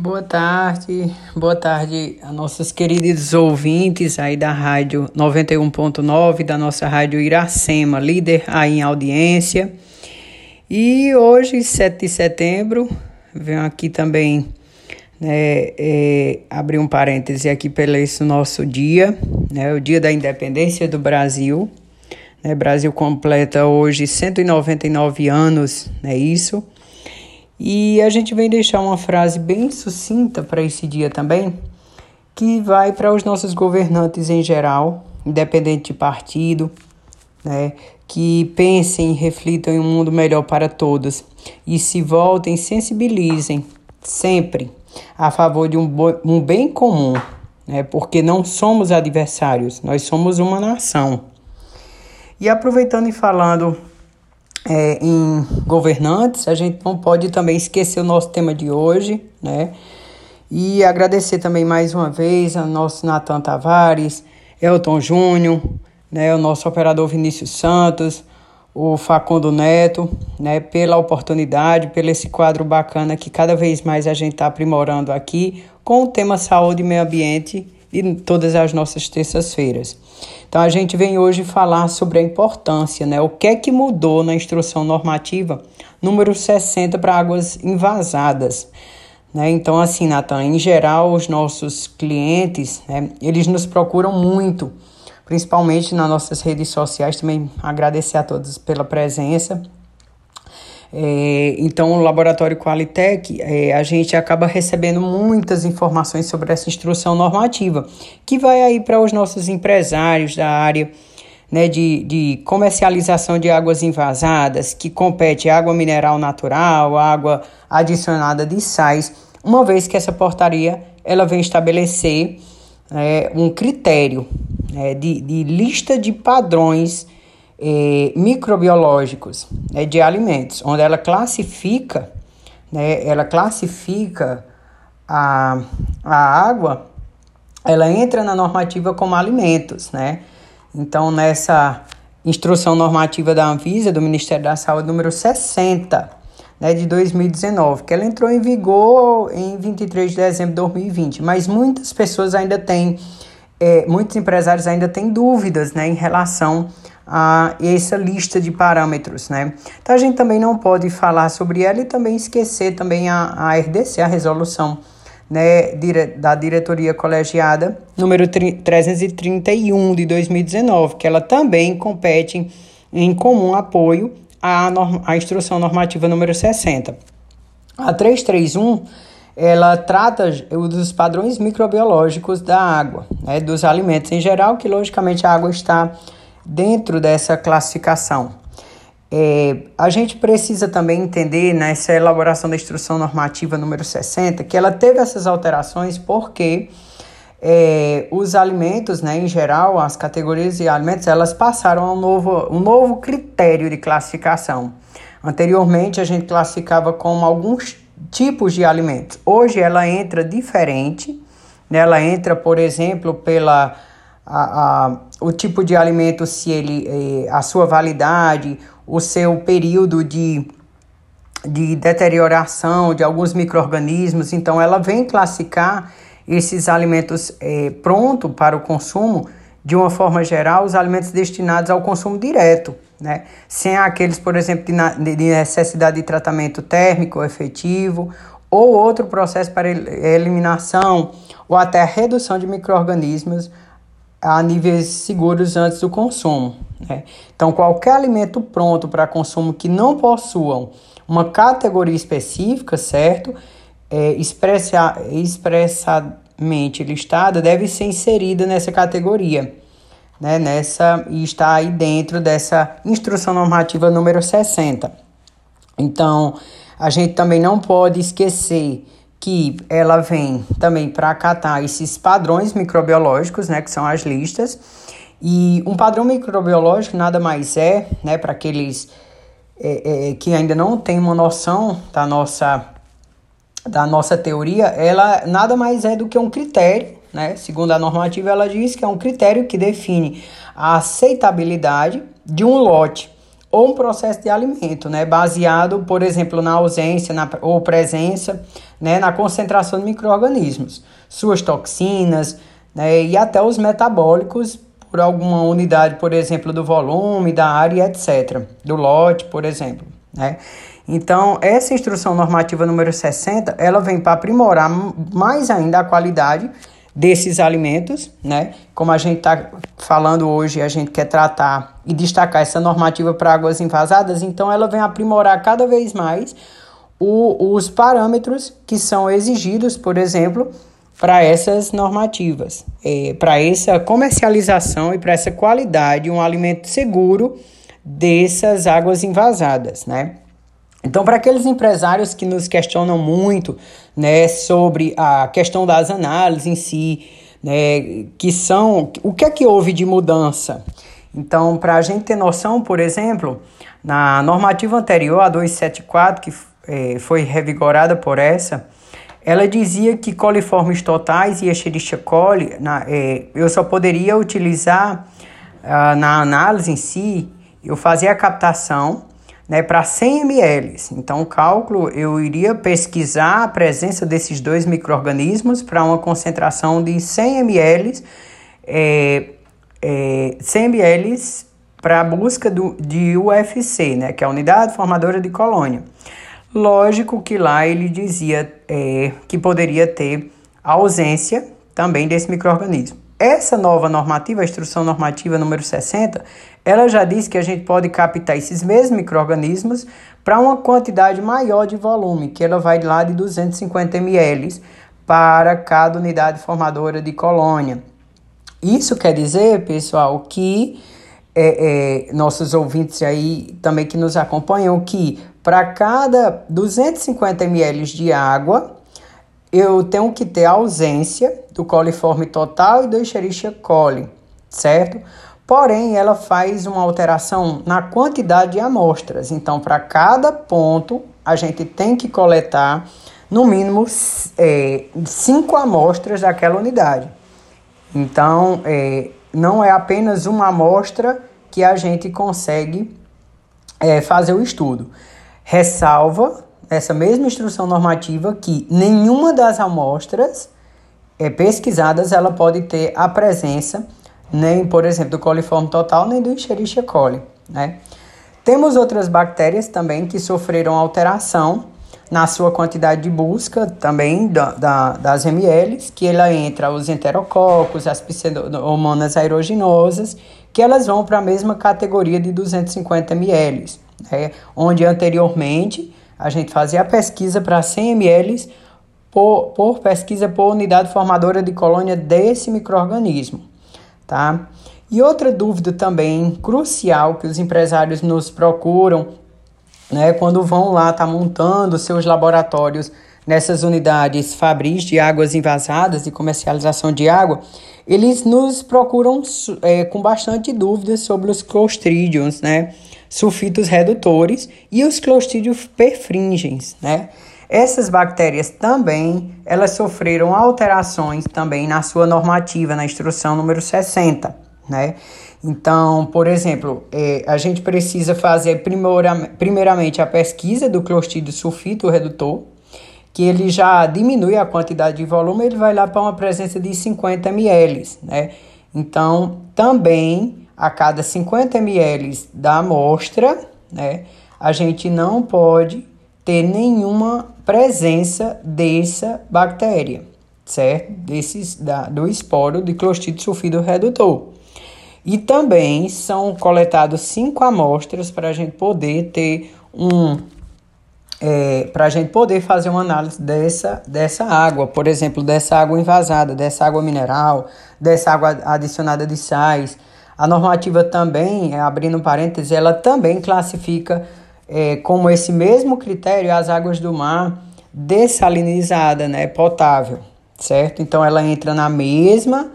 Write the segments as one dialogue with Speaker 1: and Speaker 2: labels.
Speaker 1: Boa tarde, boa tarde a nossos queridos ouvintes aí da rádio 91.9, da nossa rádio Iracema, líder aí em audiência. E hoje, 7 de setembro, venho aqui também né, é, abrir um parêntese aqui pelo esse nosso dia, né, o dia da independência do Brasil. Né, Brasil completa hoje 199 anos, é né, isso? E a gente vem deixar uma frase bem sucinta para esse dia também, que vai para os nossos governantes em geral, independente de partido, né, que pensem e reflitam em um mundo melhor para todos e se voltem, sensibilizem sempre a favor de um, um bem comum, né, porque não somos adversários, nós somos uma nação. E aproveitando e falando é, em governantes, a gente não pode também esquecer o nosso tema de hoje, né? E agradecer também mais uma vez ao nosso Natan Tavares, Elton Júnior, né, o nosso operador Vinícius Santos, o Facundo Neto, né, pela oportunidade, pelo esse quadro bacana que cada vez mais a gente está aprimorando aqui com o tema saúde e meio ambiente e todas as nossas terças-feiras. Então a gente vem hoje falar sobre a importância, né? O que é que mudou na instrução normativa número 60 para águas invasadas. Né? Então, assim, Natan, em geral, os nossos clientes, né, eles nos procuram muito, principalmente nas nossas redes sociais. Também agradecer a todos pela presença. É, então, o Laboratório Qualitec, é, a gente acaba recebendo muitas informações sobre essa instrução normativa, que vai aí para os nossos empresários da área né, de, de comercialização de águas invasadas, que compete água mineral natural, água adicionada de sais, uma vez que essa portaria ela vem estabelecer é, um critério é, de, de lista de padrões eh, microbiológicos né, de alimentos, onde ela classifica, né, ela classifica a, a água, ela entra na normativa como alimentos, né? Então, nessa instrução normativa da Anvisa, do Ministério da Saúde, número 60, né, de 2019, que ela entrou em vigor em 23 de dezembro de 2020, mas muitas pessoas ainda têm, é, muitos empresários ainda têm dúvidas, né, em relação a essa lista de parâmetros, né? Então a gente também não pode falar sobre ela e também esquecer também a, a RDC, a resolução né, da diretoria colegiada número 331 de 2019, que ela também compete em comum apoio à, norma, à instrução normativa número 60. A 331 ela trata dos padrões microbiológicos da água, né, dos alimentos em geral, que logicamente a água está dentro dessa classificação. É, a gente precisa também entender nessa elaboração da instrução normativa número 60 que ela teve essas alterações porque é, os alimentos, né, em geral, as categorias de alimentos, elas passaram a um novo, um novo critério de classificação. Anteriormente, a gente classificava como alguns tipos de alimentos. Hoje, ela entra diferente. Né? Ela entra, por exemplo, pela a, a, o tipo de alimento, se ele, é, a sua validade, o seu período de, de deterioração de alguns micro-organismos. Então, ela vem classificar esses alimentos é, pronto para o consumo, de uma forma geral, os alimentos destinados ao consumo direto, né? sem aqueles, por exemplo, de, de necessidade de tratamento térmico efetivo ou outro processo para eliminação ou até redução de micro-organismos a níveis seguros antes do consumo. Né? Então, qualquer alimento pronto para consumo que não possuam uma categoria específica, certo? É, expressa, expressamente listada, deve ser inserida nessa categoria, né? Nessa, e está aí dentro dessa instrução normativa número 60. Então, a gente também não pode esquecer que ela vem também para acatar esses padrões microbiológicos, né, que são as listas. E um padrão microbiológico nada mais é, né, para aqueles é, é, que ainda não têm uma noção da nossa, da nossa teoria, ela nada mais é do que um critério, né? Segundo a normativa, ela diz que é um critério que define a aceitabilidade de um lote ou um processo de alimento, né, baseado, por exemplo, na ausência na, ou presença né, na concentração de micro-organismos, suas toxinas né, e até os metabólicos por alguma unidade, por exemplo, do volume, da área, etc., do lote, por exemplo. Né? Então, essa instrução normativa número 60, ela vem para aprimorar mais ainda a qualidade desses alimentos, né? Como a gente está falando hoje, a gente quer tratar e destacar essa normativa para águas envasadas, então ela vem aprimorar cada vez mais o, os parâmetros que são exigidos, por exemplo, para essas normativas, é, para essa comercialização e para essa qualidade, um alimento seguro dessas águas envasadas, né? Então, para aqueles empresários que nos questionam muito, né, sobre a questão das análises em si, né, que são o que é que houve de mudança? Então, para a gente ter noção, por exemplo, na normativa anterior, a 274, que é, foi revigorada por essa, ela dizia que coliformes totais e Escherichia coli, na, é, eu só poderia utilizar ah, na análise em si, eu fazia a captação né, para 100 ml. Então, o cálculo eu iria pesquisar a presença desses dois micro-organismos para uma concentração de 100 ml, é, é, 100 ml para a busca do, de UFC, né, que é a unidade formadora de colônia. Lógico que lá ele dizia é, que poderia ter ausência também desse microorganismo. Essa nova normativa, a instrução normativa número 60, ela já diz que a gente pode captar esses mesmos micro-organismos para uma quantidade maior de volume, que ela vai lá de 250 ml para cada unidade formadora de colônia. Isso quer dizer, pessoal, que é, é, nossos ouvintes aí também que nos acompanham, que para cada 250 ml de água, eu tenho que ter a ausência do coliforme total e do Escherichia coli, certo? Porém, ela faz uma alteração na quantidade de amostras. Então, para cada ponto, a gente tem que coletar no mínimo é, cinco amostras daquela unidade. Então, é, não é apenas uma amostra que a gente consegue é, fazer o estudo. Ressalva essa mesma instrução normativa que nenhuma das amostras é, pesquisadas ela pode ter a presença nem, por exemplo, do coliforme total, nem do Escherichia coli, né? Temos outras bactérias também que sofreram alteração na sua quantidade de busca também da, da, das MLs, que ela entra os enterococos, as pseudomonas aeroginosas, que elas vão para a mesma categoria de 250 ml, né? onde anteriormente a gente fazia a pesquisa para 100 ml por, por pesquisa por unidade formadora de colônia desse microorganismo, tá? E outra dúvida também crucial que os empresários nos procuram, né, quando vão lá tá montando seus laboratórios nessas unidades fabris de águas envasadas e comercialização de água, eles nos procuram é, com bastante dúvidas sobre os clostridiums, né? Sulfitos redutores e os clostridios perfringens, né? Essas bactérias também, elas sofreram alterações também na sua normativa, na instrução número 60, né? Então, por exemplo, é, a gente precisa fazer primeiramente a pesquisa do clostridio sulfito redutor, que ele já diminui a quantidade de volume, ele vai lá para uma presença de 50 ml, né? Então, também a cada 50 ml da amostra, né, a gente não pode ter nenhuma presença dessa bactéria, certo? Desses, da, do esporo de Clostridium sulfido redutor. E também são coletados cinco amostras para a gente poder ter um. É, para a gente poder fazer uma análise dessa, dessa água, por exemplo, dessa água envasada, dessa água mineral, dessa água adicionada de sais. A normativa também, abrindo parênteses, ela também classifica é, como esse mesmo critério as águas do mar dessalinizada, né, potável, certo? Então ela entra na mesma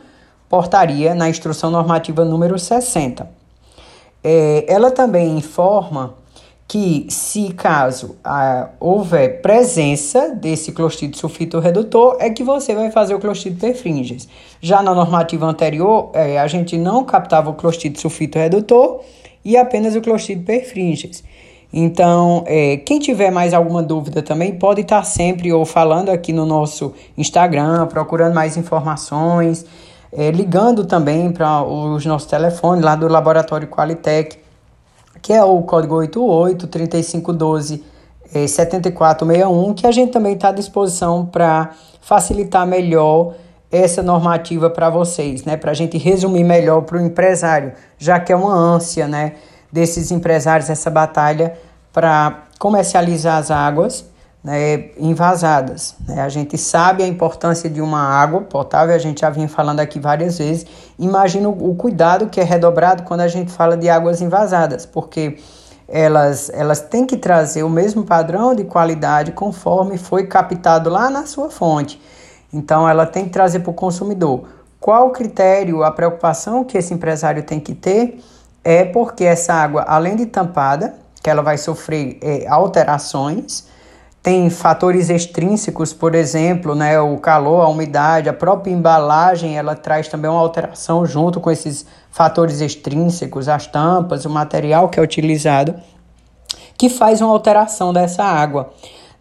Speaker 1: portaria na instrução normativa número 60. É, ela também informa que se caso ah, houver presença desse clostridio sulfito redutor, é que você vai fazer o clostridio perfringens. Já na normativa anterior, é, a gente não captava o clostridio sulfito redutor e apenas o clostridio perfringens. Então, é, quem tiver mais alguma dúvida também pode estar sempre ou falando aqui no nosso Instagram, procurando mais informações, é, ligando também para os nossos telefones lá do Laboratório Qualitec, que é o código 88 3512 é, 7461, que a gente também está à disposição para facilitar melhor essa normativa para vocês, né? Para a gente resumir melhor para o empresário, já que é uma ânsia, né? Desses empresários essa batalha para comercializar as águas né, envasadas. Né? A gente sabe a importância de uma água potável, a gente já vinha falando aqui várias vezes. Imagina o cuidado que é redobrado quando a gente fala de águas envasadas, porque elas, elas têm que trazer o mesmo padrão de qualidade conforme foi captado lá na sua fonte. Então, ela tem que trazer para o consumidor. Qual o critério, a preocupação que esse empresário tem que ter é porque essa água, além de tampada, que ela vai sofrer é, alterações, tem fatores extrínsecos, por exemplo, né, o calor, a umidade, a própria embalagem, ela traz também uma alteração junto com esses fatores extrínsecos, as tampas, o material que é utilizado, que faz uma alteração dessa água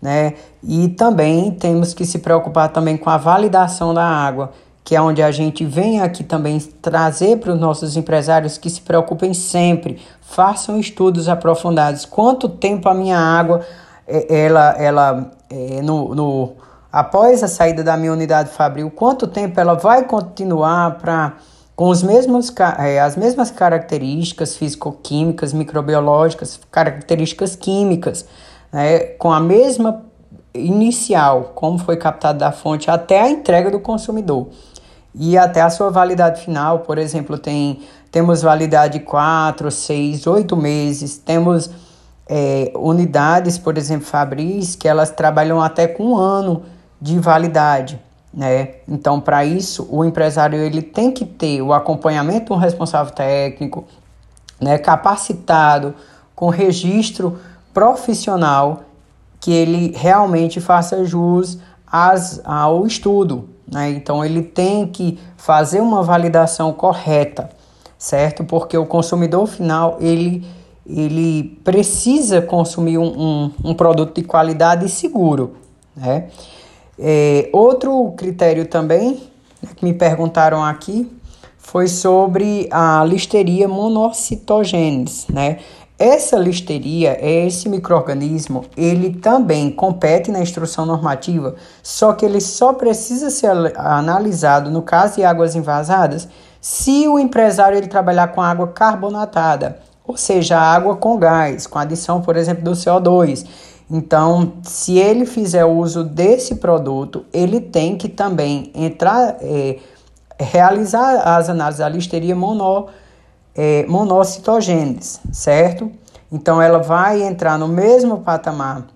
Speaker 1: né? E também temos que se preocupar também com a validação da água, que é onde a gente vem aqui também trazer para os nossos empresários que se preocupem sempre, façam estudos aprofundados. Quanto tempo a minha água, ela, ela é, no, no, após a saída da minha unidade fabril, quanto tempo ela vai continuar para com os mesmos, é, as mesmas características físico-químicas, microbiológicas, características químicas né, com a mesma inicial, como foi captado da fonte, até a entrega do consumidor. E até a sua validade final, por exemplo, tem, temos validade 4, 6, 8 meses, temos é, unidades, por exemplo, Fabris, que elas trabalham até com um ano de validade. Né? Então, para isso, o empresário ele tem que ter o acompanhamento de um responsável técnico, né, capacitado, com registro profissional que ele realmente faça jus às, ao estudo. Né? Então, ele tem que fazer uma validação correta, certo? Porque o consumidor final, ele, ele precisa consumir um, um, um produto de qualidade e seguro. Né? É, outro critério também, né, que me perguntaram aqui, foi sobre a listeria monocitogênese, né? Essa listeria, esse microorganismo, ele também compete na instrução normativa, só que ele só precisa ser analisado no caso de águas envasadas se o empresário ele trabalhar com água carbonatada, ou seja, água com gás, com adição, por exemplo, do CO2. Então, se ele fizer uso desse produto, ele tem que também entrar, é, realizar as análises da listeria monó é, monocitogênese, certo? Então ela vai entrar no mesmo patamar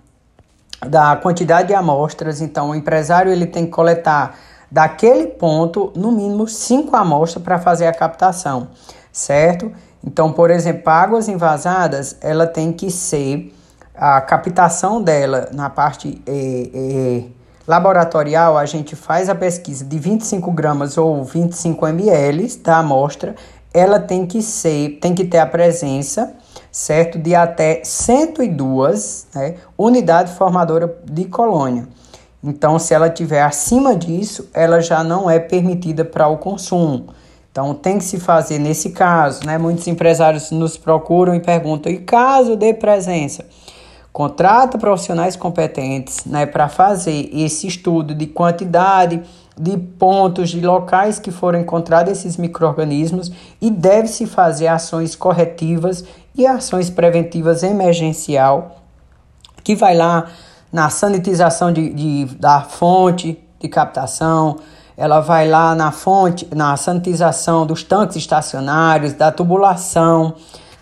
Speaker 1: da quantidade de amostras. Então o empresário ele tem que coletar daquele ponto no mínimo cinco amostras para fazer a captação, certo? Então, por exemplo, águas envasadas, ela tem que ser a captação dela na parte é, é, laboratorial, a gente faz a pesquisa de 25 gramas ou 25 ml da amostra ela tem que ser, tem que ter a presença, certo, de até 102 né, unidades formadoras de colônia. Então, se ela tiver acima disso, ela já não é permitida para o consumo. Então, tem que se fazer nesse caso, né? Muitos empresários nos procuram e perguntam: e caso de presença? Contrata profissionais competentes, né, para fazer esse estudo de quantidade de pontos, de locais que foram encontrados esses micro-organismos e deve-se fazer ações corretivas e ações preventivas emergencial, que vai lá na sanitização de, de, da fonte de captação, ela vai lá na fonte, na sanitização dos tanques estacionários, da tubulação,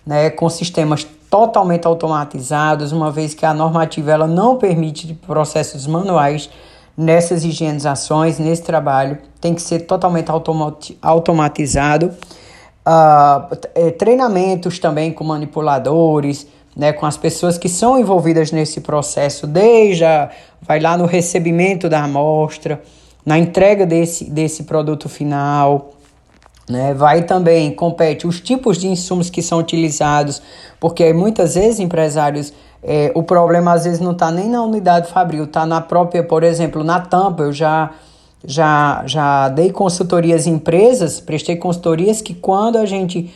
Speaker 1: né, com sistemas totalmente automatizados, uma vez que a normativa ela não permite processos manuais nessas higienizações, nesse trabalho, tem que ser totalmente automatizado. Uh, treinamentos também com manipuladores, né, com as pessoas que são envolvidas nesse processo, desde a, vai lá no recebimento da amostra, na entrega desse, desse produto final, né? Vai também, compete os tipos de insumos que são utilizados, porque muitas vezes empresários, é, o problema às vezes não está nem na unidade fabril, está na própria, por exemplo, na tampa. Eu já, já, já dei consultorias em empresas, prestei consultorias que quando a gente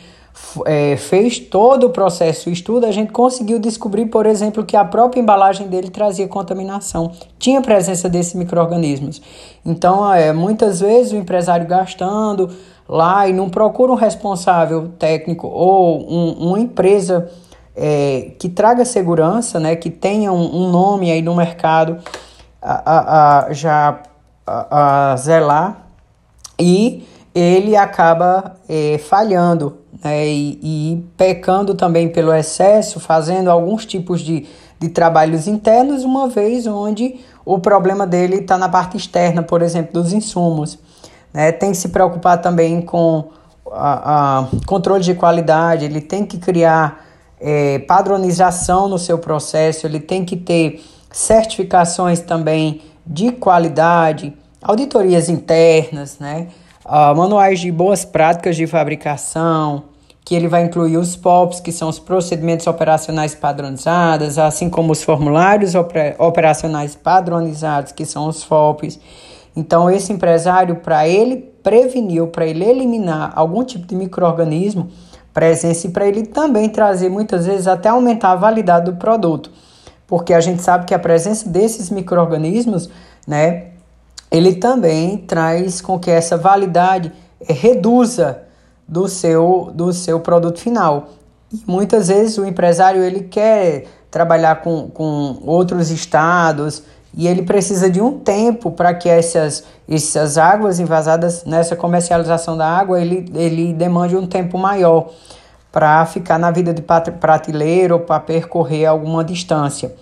Speaker 1: é, fez todo o processo o estudo, a gente conseguiu descobrir, por exemplo, que a própria embalagem dele trazia contaminação, tinha presença desses micro-organismos. Então, é, muitas vezes o empresário gastando lá e não procura um responsável técnico ou um, uma empresa é, que traga segurança, né, que tenha um, um nome aí no mercado a, a, a já a, a zelar e ele acaba é, falhando né, e, e, pecando também pelo excesso, fazendo alguns tipos de, de trabalhos internos, uma vez onde o problema dele está na parte externa, por exemplo, dos insumos. Né? Tem que se preocupar também com a, a controle de qualidade, ele tem que criar é, padronização no seu processo, ele tem que ter certificações também de qualidade, auditorias internas, né? Uh, manuais de boas práticas de fabricação, que ele vai incluir os POPs, que são os procedimentos operacionais padronizados, assim como os formulários operacionais padronizados, que são os FOPs. Então, esse empresário, para ele prevenir, para ele eliminar algum tipo de microorganismo presença e para ele também trazer, muitas vezes, até aumentar a validade do produto. Porque a gente sabe que a presença desses micro-organismos, né, ele também traz com que essa validade eh, reduza do seu, do seu produto final. E muitas vezes o empresário ele quer trabalhar com, com outros estados e ele precisa de um tempo para que essas, essas águas envasadas nessa comercialização da água ele, ele demande um tempo maior para ficar na vida de prateleiro ou para percorrer alguma distância.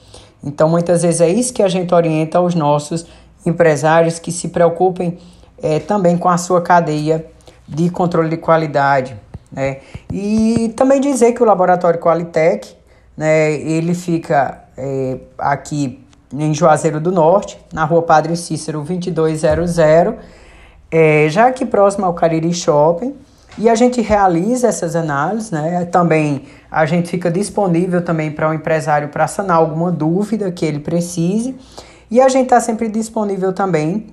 Speaker 1: Então, muitas vezes é isso que a gente orienta aos nossos empresários que se preocupem é, também com a sua cadeia de controle de qualidade. Né? E também dizer que o laboratório Qualitec, né, ele fica é, aqui em Juazeiro do Norte, na rua Padre Cícero 2200, é, já aqui próximo ao Cariri Shopping. E a gente realiza essas análises, né? Também a gente fica disponível também para o um empresário para sanar alguma dúvida que ele precise. E a gente está sempre disponível também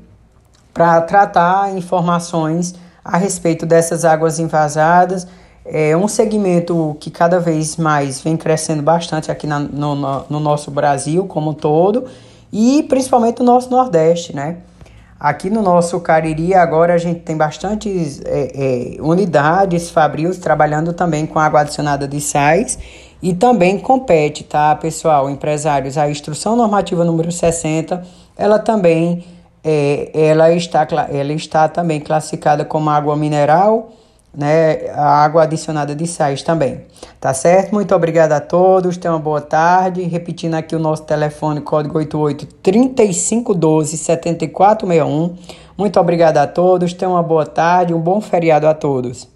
Speaker 1: para tratar informações a respeito dessas águas invasadas. É um segmento que cada vez mais vem crescendo bastante aqui na, no, no, nosso Brasil como um todo e principalmente no nosso Nordeste, né? Aqui no nosso Cariri agora a gente tem bastantes é, é, unidades fabrios trabalhando também com água adicionada de sais e também compete, tá, pessoal, empresários, a instrução normativa número 60, ela também é, ela está, ela está também classificada como água mineral, né, a água adicionada de sais também. Tá certo? Muito obrigado a todos, tenham uma boa tarde. Repetindo aqui o nosso telefone, código 88 3512 7461. Muito obrigado a todos, tenham uma boa tarde, um bom feriado a todos.